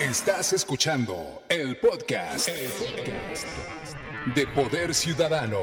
Estás escuchando el podcast, de Poder Ciudadano.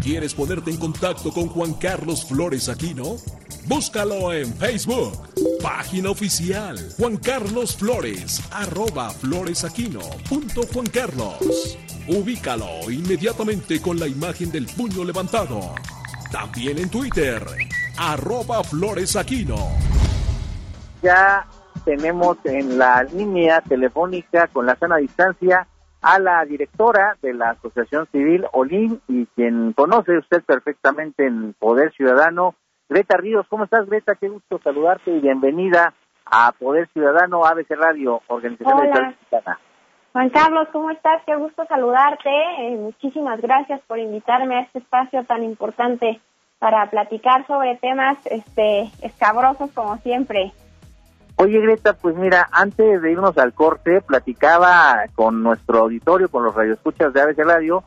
¿Quieres ponerte en contacto con Juan Carlos Flores Aquino? Búscalo en Facebook, página oficial Juan Carlos Flores, arroba floresaquino punto Juan Carlos. Ubícalo inmediatamente con la imagen del puño levantado. También en Twitter, arroba floresaquino. Ya tenemos en la línea telefónica con la sana distancia a la directora de la Asociación Civil Olin y quien conoce usted perfectamente en Poder Ciudadano, Greta Ríos. ¿Cómo estás, Greta? Qué gusto saludarte y bienvenida a Poder Ciudadano ABC Radio, Organización Hola. Juan Carlos, ¿cómo estás? Qué gusto saludarte. Eh, muchísimas gracias por invitarme a este espacio tan importante para platicar sobre temas este, escabrosos como siempre. Oye, Greta, pues mira, antes de irnos al corte, platicaba con nuestro auditorio, con los radioescuchas de ABC Radio,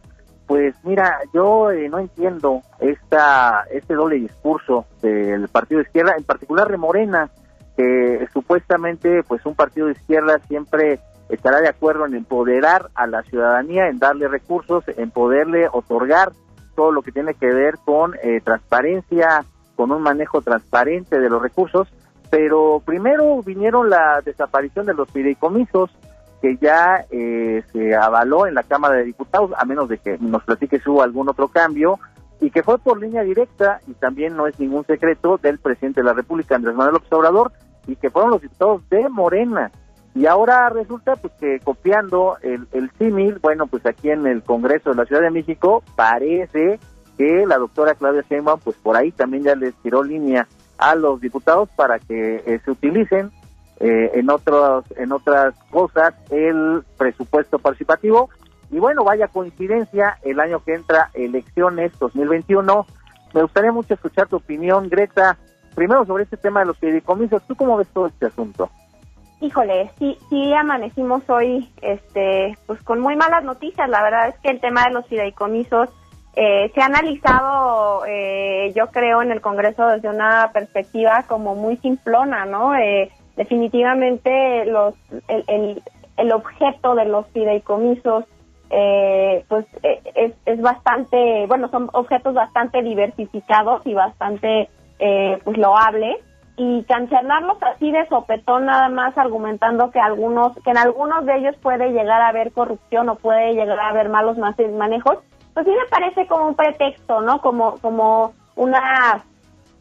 pues mira, yo eh, no entiendo esta este doble discurso del partido de izquierda, en particular de Morena, que supuestamente pues un partido de izquierda siempre estará de acuerdo en empoderar a la ciudadanía, en darle recursos, en poderle otorgar todo lo que tiene que ver con eh, transparencia, con un manejo transparente de los recursos, pero primero vinieron la desaparición de los fideicomisos, que ya eh, se avaló en la Cámara de Diputados, a menos de que nos platique si hubo algún otro cambio, y que fue por línea directa, y también no es ningún secreto, del presidente de la República, Andrés Manuel López Obrador, y que fueron los diputados de Morena. Y ahora resulta pues que copiando el, el símil, bueno, pues aquí en el Congreso de la Ciudad de México parece que la doctora Claudia Sheinbaum pues por ahí también ya les tiró línea a los diputados para que eh, se utilicen eh, en otros en otras cosas el presupuesto participativo. Y bueno vaya coincidencia el año que entra elecciones 2021 me gustaría mucho escuchar tu opinión Greta primero sobre este tema de los fideicomisos. Tú cómo ves todo este asunto Híjole, sí, sí amanecimos hoy, este, pues con muy malas noticias. La verdad es que el tema de los fideicomisos eh, se ha analizado, eh, yo creo, en el Congreso desde una perspectiva como muy simplona, ¿no? Eh, definitivamente los, el, el, objeto de los fideicomisos, pues es, es bastante, bueno, son objetos bastante diversificados y bastante, pues loables y cancelarlos así de sopetón nada más argumentando que algunos que en algunos de ellos puede llegar a haber corrupción o puede llegar a haber malos manejos pues sí me parece como un pretexto, ¿no? Como, como una,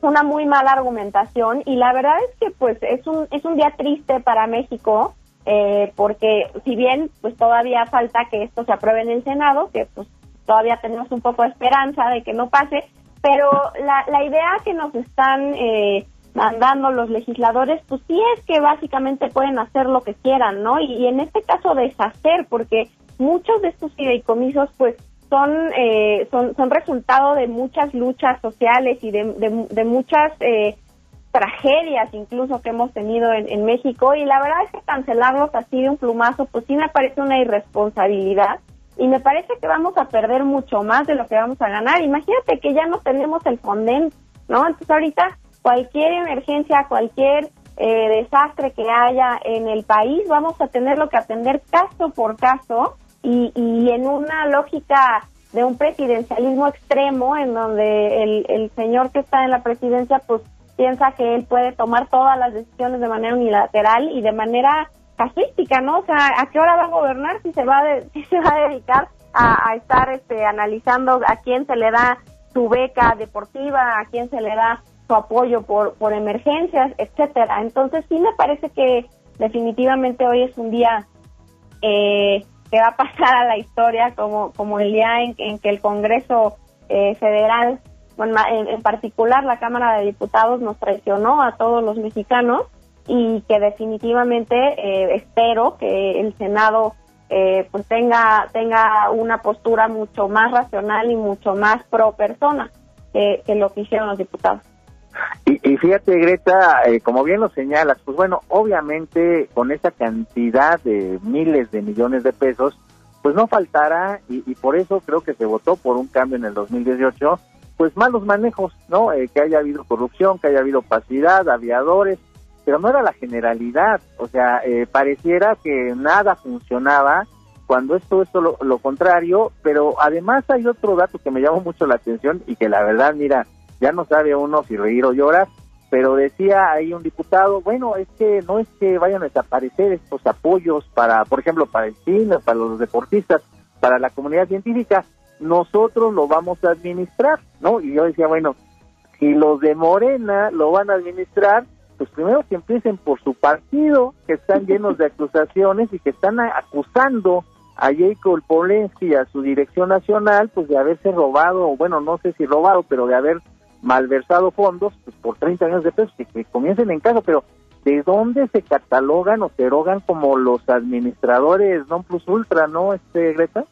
una muy mala argumentación y la verdad es que pues es un, es un día triste para México eh, porque si bien pues todavía falta que esto se apruebe en el Senado, que pues todavía tenemos un poco de esperanza de que no pase, pero la, la idea que nos están eh, mandando los legisladores, pues sí es que básicamente pueden hacer lo que quieran, ¿no? Y, en este caso deshacer, porque muchos de estos fideicomisos pues son, eh, son, son resultado de muchas luchas sociales y de, de, muchas eh, tragedias incluso que hemos tenido en, en, México y la verdad es que cancelarlos así de un plumazo pues sí me parece una irresponsabilidad y me parece que vamos a perder mucho más de lo que vamos a ganar. Imagínate que ya no tenemos el Fonden, ¿no? Entonces ahorita cualquier emergencia, cualquier eh, desastre que haya en el país, vamos a tenerlo que atender caso por caso y, y en una lógica de un presidencialismo extremo en donde el, señor que está en la presidencia pues piensa que él puede tomar todas las decisiones de manera unilateral y de manera casuística, ¿no? O sea, ¿a qué hora va a gobernar si se va, si se va a dedicar a, a, estar este, analizando a quién se le da su beca deportiva, a quién se le da su apoyo por, por emergencias, etcétera? Entonces sí me parece que definitivamente hoy es un día eh, que va a pasar a la historia como, como el día en, que el Congreso eh, Federal, en, particular la Cámara de Diputados, nos traicionó a todos los mexicanos y que definitivamente eh, espero que el Senado eh, pues tenga tenga una postura mucho más racional y mucho más pro persona que lo que hicieron los diputados. Y, fíjate, Greta, eh, como bien lo señalas, pues bueno, obviamente con esa cantidad de miles de millones de pesos, pues no faltará, y, por eso creo que se votó por un cambio en el 2018, pues malos manejos, ¿no? Eh, que haya habido corrupción, que haya habido opacidad, aviadores, pero no era la generalidad, o sea, eh, pareciera que nada funcionaba cuando esto es lo, lo contrario, pero además hay otro dato que me llamó mucho la atención y que la verdad, mira, ya no sabe uno si reír o llorar, pero decía ahí un diputado, bueno, es que no es que vayan a desaparecer estos apoyos para, por ejemplo, para el cine, para los deportistas, para la comunidad científica, nosotros lo vamos a administrar, ¿no? Y yo decía, bueno, si los de Morena lo van a administrar, pues primero que empiecen por su partido, que están llenos de acusaciones y que están acusando a Jacob Polensky y a su dirección nacional, pues de haberse robado, bueno, no sé si robado, pero de haber malversado fondos pues, por 30 años de pesos, que, comiencen en caso, pero ¿de dónde se catalogan o se erogan como los administradores non plus ultra, no, este Greta?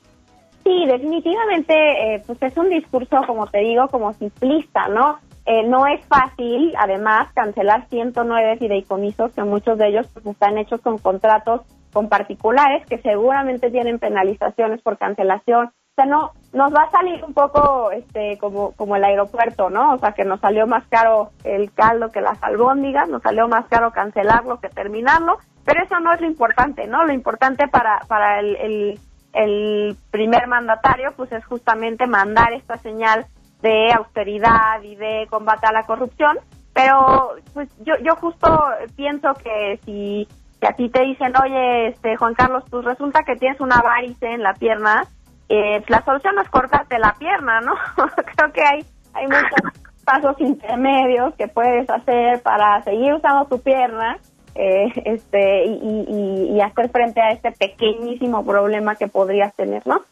Sí, definitivamente, eh, pues es un discurso, como te digo, como simplista, ¿no? Eh, no es fácil, además, cancelar 109 fideicomisos, que muchos de ellos pues, están hechos con contratos con particulares que seguramente tienen penalizaciones por cancelación. O sea, no, nos va a salir un poco este, como, como el aeropuerto, ¿no? O sea, que nos salió más caro el caldo que las albóndigas, nos salió más caro cancelarlo que terminarlo, pero eso no es lo importante, ¿no? Lo importante para, para el, el, el primer mandatario, pues es justamente mandar esta señal de austeridad y de combate a la corrupción, pero pues yo, yo justo pienso que si, a ti te dicen, oye, este Juan Carlos, pues resulta que tienes una varice en la pierna, eh, la solución es cortarte la pierna, ¿no? Creo que hay, hay muchos pasos intermedios que puedes hacer para seguir usando tu pierna eh, este y, y, hacer frente a este pequeñísimo problema que podrías tener, ¿no?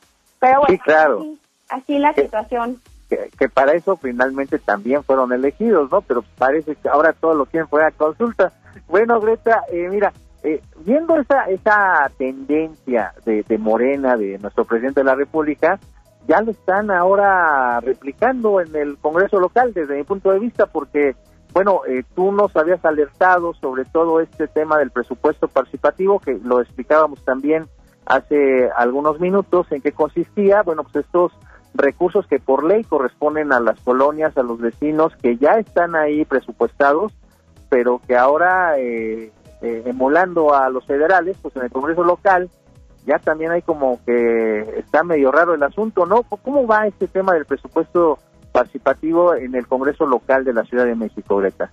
Pero bueno, claro. así, la situación que, para eso finalmente también fueron elegidos, ¿no? Pero parece que ahora todo lo quieren poner a consulta. Bueno, Greta, eh, mira, eh, viendo esa, esa tendencia de, Morena, de nuestro presidente de la República, ya lo están ahora replicando en el Congreso local, desde mi punto de vista, porque, bueno, eh, tú nos habías alertado sobre todo este tema del presupuesto participativo, que lo explicábamos también hace algunos minutos, en qué consistía. Bueno, pues estos recursos que por ley corresponden a las colonias, a los vecinos, que ya están ahí presupuestados, pero que ahora, eh, eh, emulando a los federales, pues en el Congreso local, ya también hay como que está medio raro el asunto, ¿no? ¿Cómo va este tema del presupuesto participativo en el Congreso local de la Ciudad de México, Greta?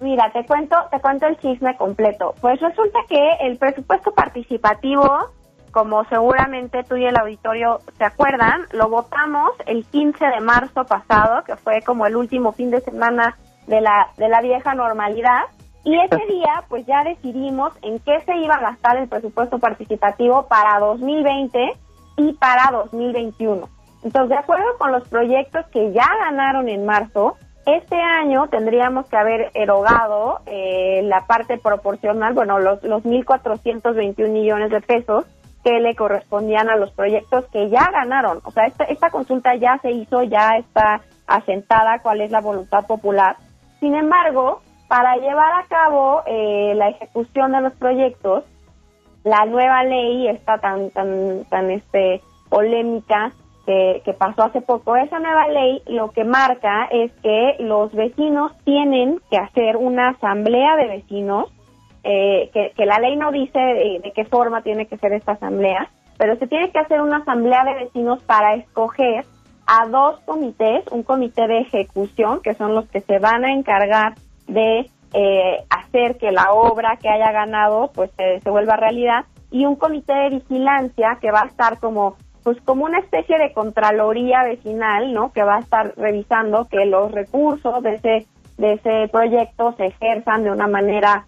Mira, te cuento, te cuento el chisme completo. Pues resulta que el presupuesto participativo como seguramente tú y el auditorio se acuerdan, lo votamos el 15 de marzo pasado, que fue como el último fin de semana de la, de la vieja normalidad. Y ese día, pues ya decidimos en qué se iba a gastar el presupuesto participativo para 2020 y para 2021. Entonces, de acuerdo con los proyectos que ya ganaron en marzo, este año tendríamos que haber erogado eh, la parte proporcional, bueno, los, los 1.421 millones de pesos que le correspondían a los proyectos que ya ganaron. O sea, esta, esta consulta ya se hizo, ya está asentada cuál es la voluntad popular. Sin embargo, para llevar a cabo eh, la ejecución de los proyectos, la nueva ley está tan tan tan este polémica que, pasó hace poco. Esa nueva ley lo que marca es que los vecinos tienen que hacer una asamblea de vecinos eh, que, la ley no dice de, qué forma tiene que ser esta asamblea, pero se tiene que hacer una asamblea de vecinos para escoger a dos comités, un comité de ejecución, que son los que se van a encargar de eh, hacer que la obra que haya ganado pues se, vuelva realidad, y un comité de vigilancia que va a estar como pues como una especie de contraloría vecinal, ¿no? Que va a estar revisando que los recursos de ese de ese proyecto se ejerzan de una manera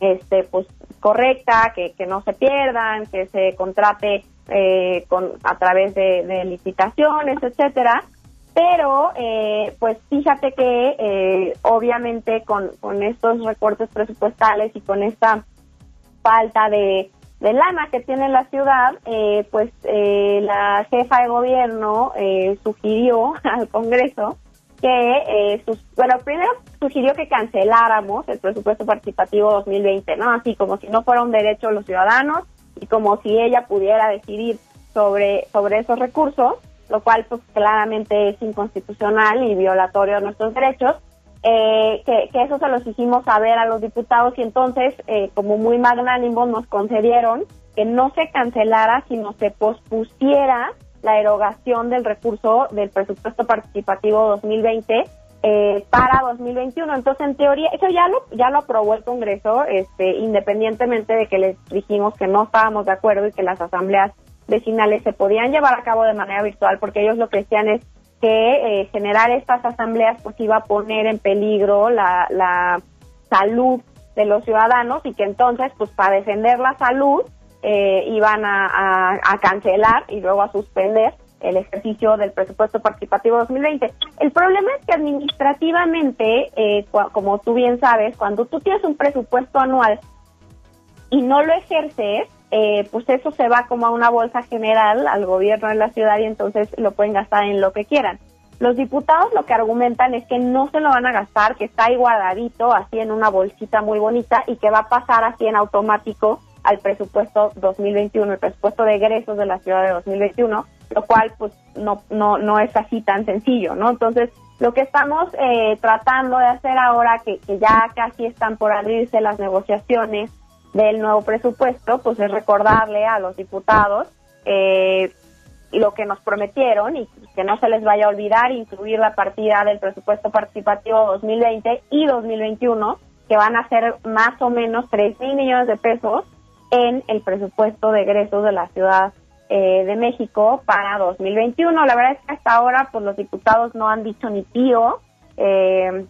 este pues correcta, que, que no se pierdan, que se contrate eh, con a través de, licitaciones, etcétera. Pero, eh, pues fíjate que eh, obviamente con, con estos recortes presupuestales y con esta falta de, de lana que tiene la ciudad, pues la jefa de gobierno sugirió al Congreso que, eh, bueno, primero sugirió que canceláramos el presupuesto participativo 2020, ¿no? Así como si no fuera un derecho de los ciudadanos y como si ella pudiera decidir sobre, sobre esos recursos, lo cual pues claramente es inconstitucional y violatorio de nuestros derechos. eh, que, eso se los hicimos saber a los diputados y entonces, eh, como muy magnánimos, nos concedieron que no se cancelara, sino se pospusiera la erogación del recurso del presupuesto participativo 2020 eh, para 2021. Entonces, en teoría, eso ya lo ya lo aprobó el Congreso, este, independientemente de que les dijimos que no estábamos de acuerdo y que las asambleas vecinales se podían llevar a cabo de manera virtual, porque ellos lo que decían es que eh, generar estas asambleas pues iba a poner en peligro la, la salud de los ciudadanos y que entonces pues para defender la salud eh, iban a, cancelar y luego a suspender el ejercicio del presupuesto participativo 2020. El problema es que administrativamente, eh, como tú bien sabes, cuando tú tienes un presupuesto anual y no lo ejerces, eh, pues eso se va como a una bolsa general al gobierno de la ciudad y entonces lo pueden gastar en lo que quieran. Los diputados lo que argumentan es que no se lo van a gastar, que está ahí guardadito, así en una bolsita muy bonita y que va a pasar así en automático al presupuesto 2021, el presupuesto de egresos de la ciudad de 2021, lo cual pues no, no, no es así tan sencillo, ¿no? Entonces, lo que estamos eh, tratando de hacer ahora, que, que ya casi están por abrirse las negociaciones del nuevo presupuesto, pues es recordarle a los diputados eh, lo que nos prometieron y que no se les vaya a olvidar incluir la partida del presupuesto participativo 2020 y 2021, que van a ser más o menos 3 mil millones de pesos en el presupuesto de egresos de la Ciudad eh, de México para 2021. La verdad es que hasta ahora pues los diputados no han dicho ni tío. Eh,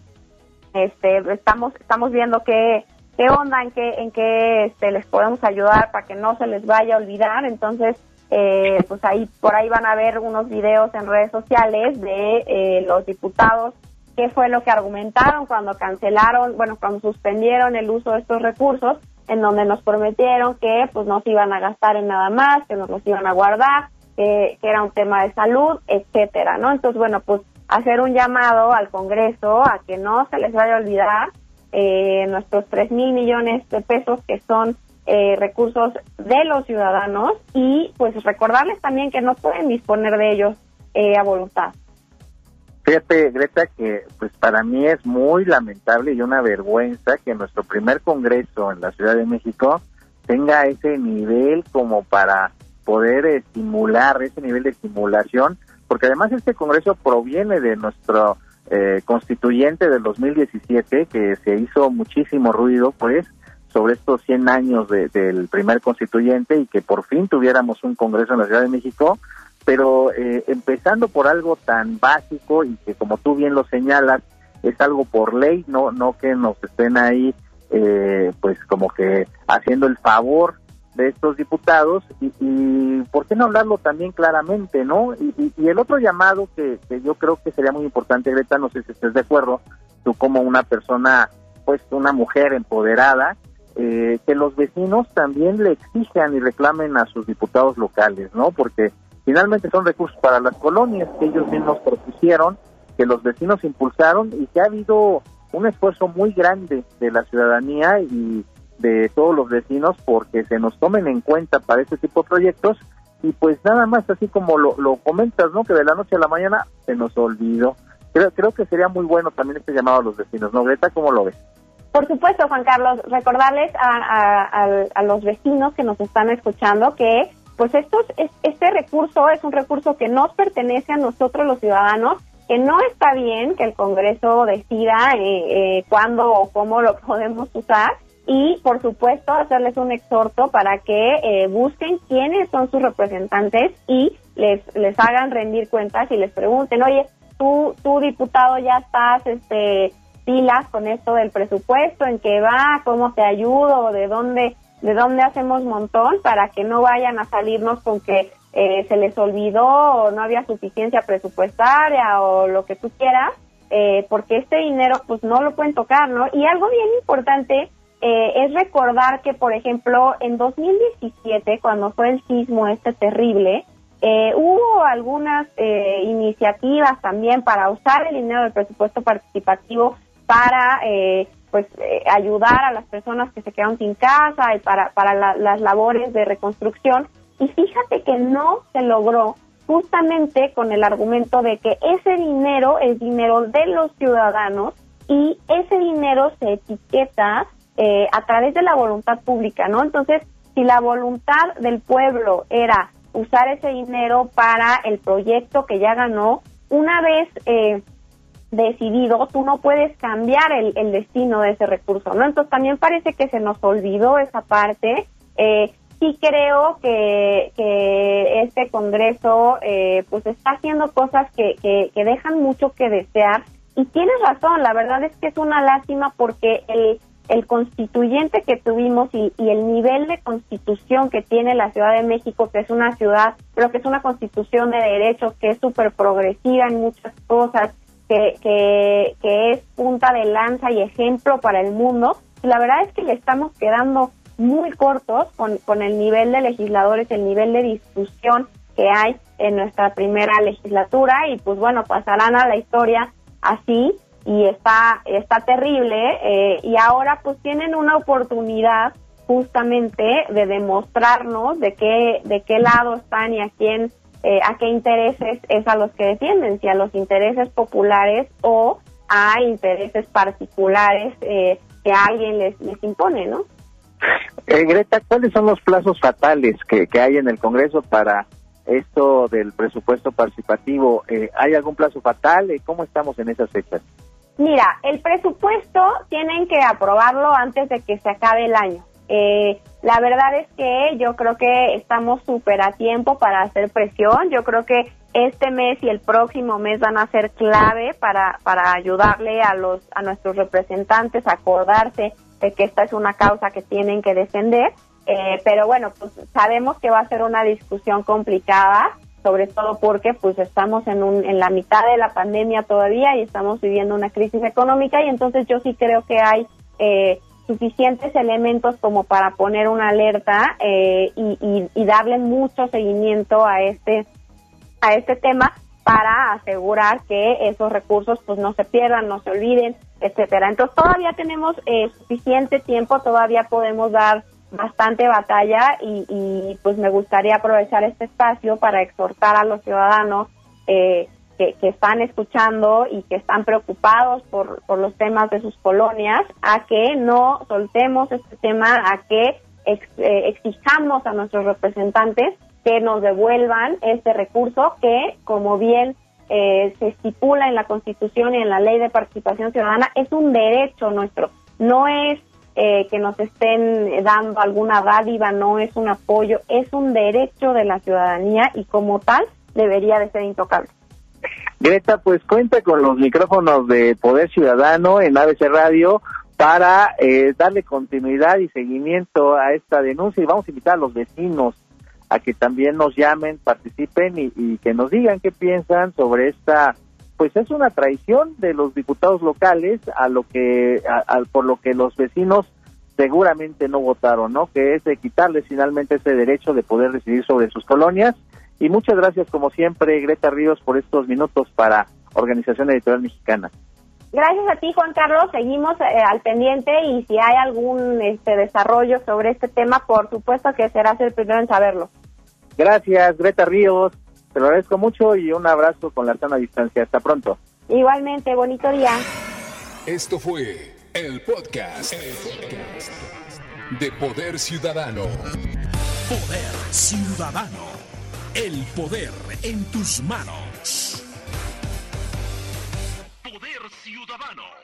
este, estamos, estamos viendo que qué onda, en qué, en qué este, les podemos ayudar para que no se les vaya a olvidar. Entonces, eh, pues ahí por ahí van a ver unos videos en redes sociales de eh, los diputados qué fue lo que argumentaron cuando cancelaron, bueno, cuando suspendieron el uso de estos recursos, en donde nos prometieron que pues no se iban a gastar en nada más, que nos los iban a guardar, que, que era un tema de salud, etcétera, ¿no? Entonces, bueno, pues hacer un llamado al Congreso a que no se les vaya a olvidar eh, nuestros 3 mil millones de pesos que son eh, recursos de los ciudadanos y pues recordarles también que no pueden disponer de ellos eh, a voluntad. Fíjate, Greta, que pues para mí es muy lamentable y una vergüenza que nuestro primer congreso en la Ciudad de México tenga ese nivel como para poder estimular, ese nivel de estimulación, porque además este congreso proviene de nuestro eh, constituyente del 2017 que se hizo muchísimo ruido pues sobre estos 100 años del primer constituyente y que por fin tuviéramos un congreso en la Ciudad de México, pero eh, empezando por algo tan básico y que como tú bien lo señalas es algo por ley, no no que nos estén ahí eh, pues como que haciendo el favor de estos diputados y, por qué no hablarlo también claramente, ¿no? Y, el otro llamado que, yo creo que sería muy importante, Greta, no sé si estés de acuerdo, tú como una persona, pues una mujer empoderada, eh, que los vecinos también le exijan y reclamen a sus diputados locales, ¿no? Porque finalmente son recursos para las colonias que ellos mismos propusieron, que los vecinos impulsaron y que ha habido un esfuerzo muy grande de la ciudadanía y de todos los vecinos porque se nos tomen en cuenta para este tipo de proyectos y pues nada más así como lo, lo comentas, ¿no? Que de la noche a la mañana se nos olvidó. Creo, creo que sería muy bueno también este llamado a los vecinos, ¿no? Greta, ¿cómo lo ves? Por supuesto, Juan Carlos, recordarles a, a, los vecinos que nos están escuchando que pues estos, este recurso es un recurso que nos pertenece a nosotros los ciudadanos, que no está bien que el Congreso decida eh, eh, cuándo o cómo lo podemos usar y por supuesto hacerles un exhorto para que eh, busquen quiénes son sus representantes y les, les hagan rendir cuentas y les pregunten, oye, tú, tú diputado ya estás este, pilas con esto del presupuesto, en qué va, cómo te ayudo, de dónde, de dónde hacemos montón para que no vayan a salirnos con que eh, se les olvidó o no había suficiencia presupuestaria o lo que tú quieras, eh, porque este dinero pues no lo pueden tocar, ¿no? Y algo bien importante eh, es recordar que, por ejemplo, en 2017, cuando fue el sismo este terrible, eh, hubo algunas eh, iniciativas también para usar el dinero del presupuesto participativo para pues ayudar a las personas que se quedaron sin casa y para, para las labores de reconstrucción. Y fíjate que no se logró justamente con el argumento de que ese dinero es dinero de los ciudadanos y ese dinero se etiqueta eh, a través de la voluntad pública, ¿no? Entonces, si la voluntad del pueblo era usar ese dinero para el proyecto que ya ganó, una vez eh, decidido, tú no puedes cambiar el, el, destino de ese recurso, ¿no? Entonces también parece que se nos olvidó esa parte. Eh, sí creo que, que este Congreso eh, pues está haciendo cosas que, que, que dejan mucho que desear y tienes razón, la verdad es que es una lástima porque el, el constituyente que tuvimos y, y, el nivel de constitución que tiene la Ciudad de México, que es una ciudad, pero que es una constitución de derechos, que es súper progresiva en muchas cosas, que, que, que es punta de lanza y ejemplo para el mundo, la verdad es que le estamos quedando muy cortos con, con el nivel de legisladores, el nivel de discusión que hay en nuestra primera legislatura y pues bueno, pasarán a la historia así y está, está terrible eh, y ahora pues tienen una oportunidad justamente de demostrarnos de qué, de qué lado están y a quién, eh, a qué intereses es a los que defienden, si a los intereses populares o a intereses particulares eh, que alguien les, les impone, ¿no? Eh, Greta, ¿cuáles son los plazos fatales que, que hay en el Congreso para esto del presupuesto participativo? Eh, ¿Hay algún plazo fatal? ¿Cómo estamos en esas fechas? Mira, el presupuesto tienen que aprobarlo antes de que se acabe el año. Eh, la verdad es que yo creo que estamos súper a tiempo para hacer presión. Yo creo que este mes y el próximo mes van a ser clave para, para ayudarle a, los, a nuestros representantes a acordarse de que esta es una causa que tienen que defender. Eh, pero bueno, pues sabemos que va a ser una discusión complicada sobre todo porque pues estamos en, un, en la mitad de la pandemia todavía y estamos viviendo una crisis económica y entonces yo sí creo que hay eh, suficientes elementos como para poner una alerta eh, y, y, y, darle mucho seguimiento a este a este tema para asegurar que esos recursos pues no se pierdan, no se olviden, etcétera. Entonces todavía tenemos eh, suficiente tiempo, todavía podemos dar bastante batalla y, y, pues me gustaría aprovechar este espacio para exhortar a los ciudadanos eh, que, están escuchando y que están preocupados por, por los temas de sus colonias a que no soltemos este tema, a que ex, eh, exijamos a nuestros representantes que nos devuelvan este recurso que, como bien eh, se estipula en la Constitución y en la Ley de Participación Ciudadana, es un derecho nuestro, no es eh, que nos estén dando alguna dádiva, no es un apoyo, es un derecho de la ciudadanía y como tal debería de ser intocable. Greta, pues cuenta con los micrófonos de Poder Ciudadano en ABC Radio para eh, darle continuidad y seguimiento a esta denuncia y vamos a invitar a los vecinos a que también nos llamen, participen y, y que nos digan qué piensan sobre esta pues es una traición de los diputados locales a lo que a, a, por lo que los vecinos seguramente no votaron, ¿no? Que es de quitarles finalmente ese derecho de poder decidir sobre sus colonias. Y muchas gracias, como siempre, Greta Ríos, por estos minutos para Organización Editorial Mexicana. Gracias a ti, Juan Carlos. Seguimos eh, al pendiente y si hay algún este, desarrollo sobre este tema, por supuesto que serás el primero en saberlo. Gracias, Greta Ríos. Te lo agradezco mucho y un abrazo con la sana distancia. Hasta pronto. Igualmente, bonito día. Esto fue el podcast, el podcast de Poder Ciudadano. Poder Ciudadano. El poder en tus manos. Poder Ciudadano.